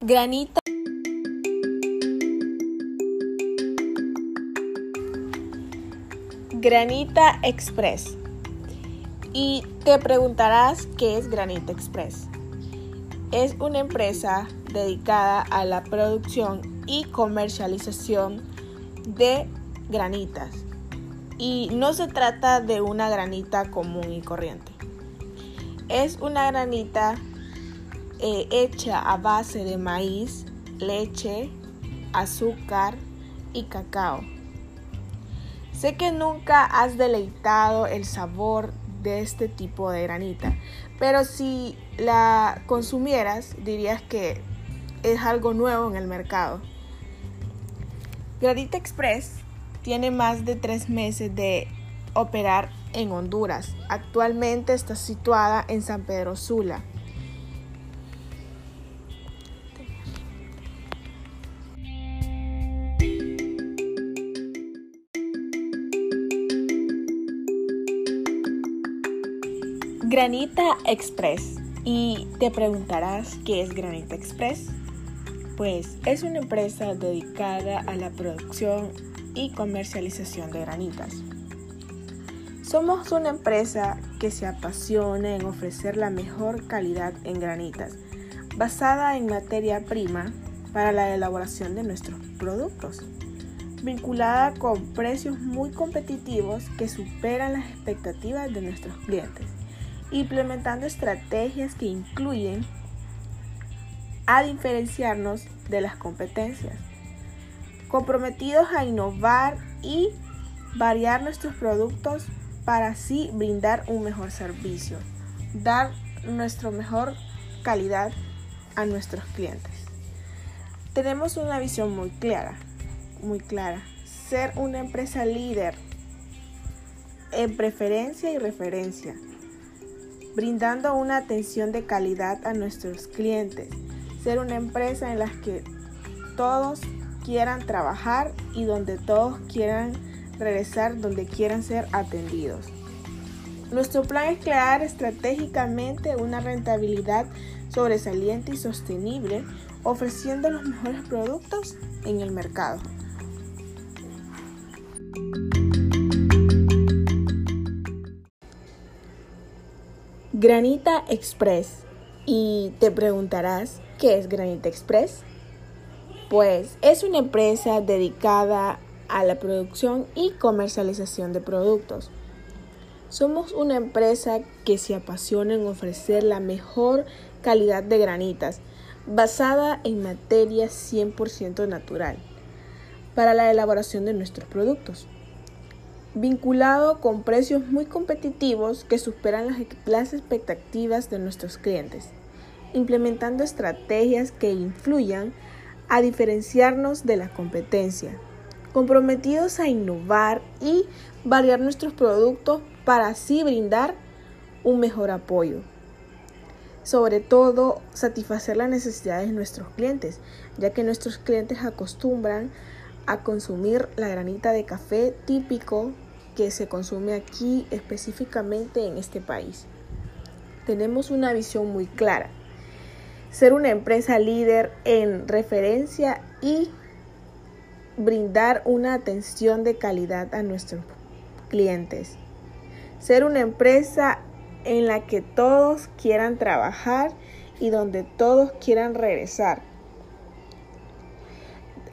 Granita Granita Express. Y te preguntarás qué es Granita Express. Es una empresa dedicada a la producción y comercialización de granitas. Y no se trata de una granita común y corriente. Es una granita eh, hecha a base de maíz, leche, azúcar y cacao. Sé que nunca has deleitado el sabor de este tipo de granita, pero si la consumieras dirías que es algo nuevo en el mercado. Granita Express tiene más de tres meses de operar en Honduras. Actualmente está situada en San Pedro Sula. Granita Express. Y te preguntarás qué es Granita Express. Pues es una empresa dedicada a la producción y comercialización de granitas. Somos una empresa que se apasiona en ofrecer la mejor calidad en granitas, basada en materia prima para la elaboración de nuestros productos, vinculada con precios muy competitivos que superan las expectativas de nuestros clientes implementando estrategias que incluyen a diferenciarnos de las competencias, comprometidos a innovar y variar nuestros productos para así brindar un mejor servicio, dar nuestra mejor calidad a nuestros clientes. Tenemos una visión muy clara, muy clara, ser una empresa líder en preferencia y referencia brindando una atención de calidad a nuestros clientes, ser una empresa en la que todos quieran trabajar y donde todos quieran regresar, donde quieran ser atendidos. Nuestro plan es crear estratégicamente una rentabilidad sobresaliente y sostenible, ofreciendo los mejores productos en el mercado. Granita Express. Y te preguntarás, ¿qué es Granita Express? Pues es una empresa dedicada a la producción y comercialización de productos. Somos una empresa que se apasiona en ofrecer la mejor calidad de granitas, basada en materia 100% natural, para la elaboración de nuestros productos vinculado con precios muy competitivos que superan las, expectativas de nuestros clientes, implementando estrategias que influyan a diferenciarnos de la competencia, comprometidos a innovar y variar nuestros productos para así brindar un mejor apoyo. Sobre todo, satisfacer las necesidades de nuestros clientes, ya que nuestros clientes acostumbran a consumir la granita de café típico que se consume aquí específicamente en este país. Tenemos una visión muy clara. Ser una empresa líder en referencia y brindar una atención de calidad a nuestros clientes. Ser una empresa en la que todos quieran trabajar y donde todos quieran regresar.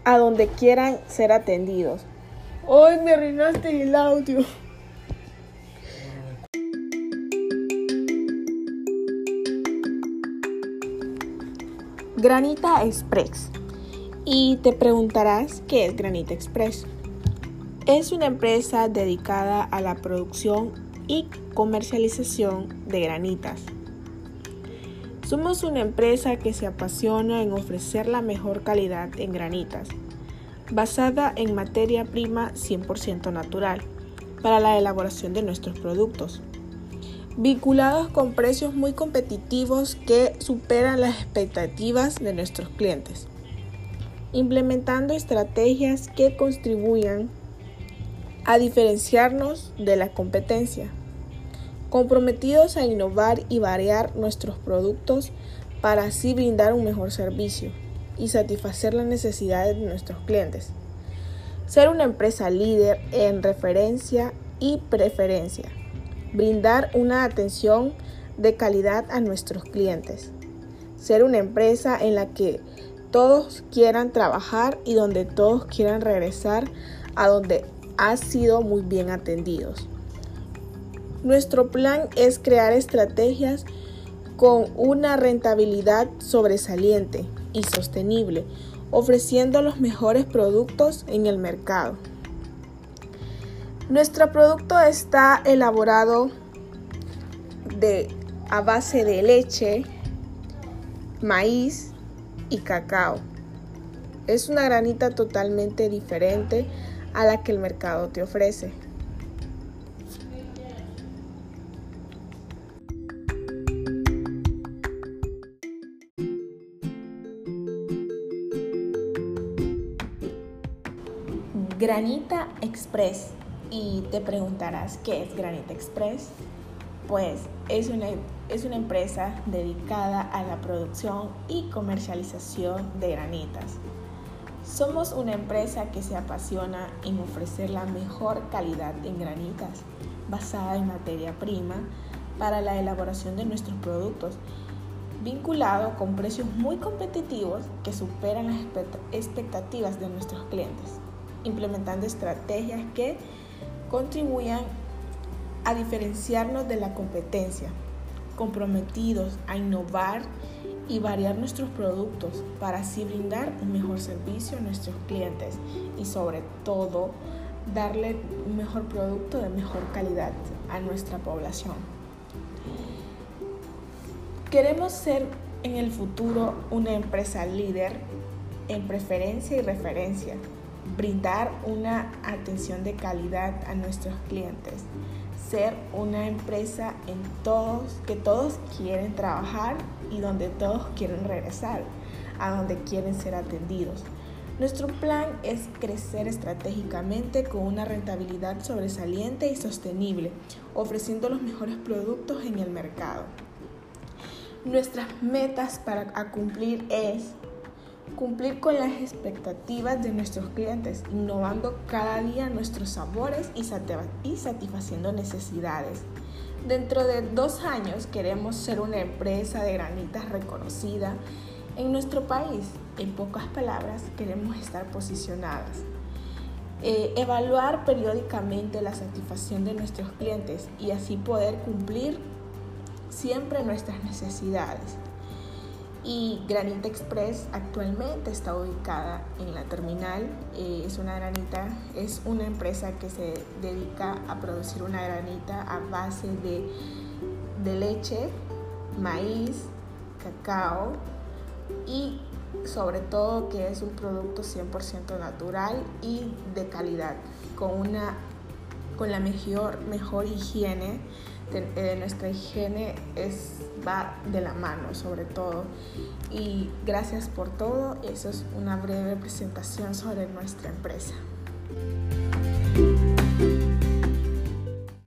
A donde quieran ser atendidos. Hoy me arruinaste el audio. Granita Express. Y te preguntarás qué es Granita Express. Es una empresa dedicada a la producción y comercialización de granitas. Somos una empresa que se apasiona en ofrecer la mejor calidad en granitas basada en materia prima 100% natural para la elaboración de nuestros productos, vinculados con precios muy competitivos que superan las expectativas de nuestros clientes, implementando estrategias que contribuyan a diferenciarnos de la competencia, comprometidos a innovar y variar nuestros productos para así brindar un mejor servicio y satisfacer las necesidades de nuestros clientes. Ser una empresa líder en referencia y preferencia. Brindar una atención de calidad a nuestros clientes. Ser una empresa en la que todos quieran trabajar y donde todos quieran regresar a donde ha sido muy bien atendidos. Nuestro plan es crear estrategias con una rentabilidad sobresaliente y sostenible, ofreciendo los mejores productos en el mercado. Nuestro producto está elaborado de, a base de leche, maíz y cacao. Es una granita totalmente diferente a la que el mercado te ofrece. Granita Express. Y te preguntarás qué es Granita Express. Pues es una, es una empresa dedicada a la producción y comercialización de granitas. Somos una empresa que se apasiona en ofrecer la mejor calidad en granitas, basada en materia prima, para la elaboración de nuestros productos, vinculado con precios muy competitivos que superan las expectativas de nuestros clientes, implementando estrategias que contribuyan a diferenciarnos de la competencia, comprometidos a innovar y variar nuestros productos para así brindar un mejor servicio a nuestros clientes y sobre todo darle un mejor producto de mejor calidad a nuestra población. Queremos ser en el futuro una empresa líder en preferencia y referencia, brindar una atención de calidad a nuestros clientes, ser una empresa en todos que todos quieren trabajar y donde todos quieren regresar, a donde quieren ser atendidos. Nuestro plan es crecer estratégicamente con una rentabilidad sobresaliente y sostenible, ofreciendo los mejores productos en el mercado. Nuestras metas para cumplir es cumplir con las expectativas de nuestros clientes, innovando cada día nuestros sabores y satisfaciendo necesidades. Dentro de dos años queremos ser una empresa de granitas reconocida en nuestro país. En pocas palabras, queremos estar posicionadas. Eh, evaluar periódicamente la satisfacción de nuestros clientes y así poder cumplir siempre nuestras necesidades y Granita Express actualmente está ubicada en la terminal. Eh, es una granita, es una empresa que se dedica a producir una granita a base de, de leche, maíz, cacao y sobre todo que es un producto 100% natural y de calidad, con, una, con la mejor, mejor higiene de, nuestra higiene es, va de la mano sobre todo. Y gracias por todo. Eso es una breve presentación sobre nuestra empresa.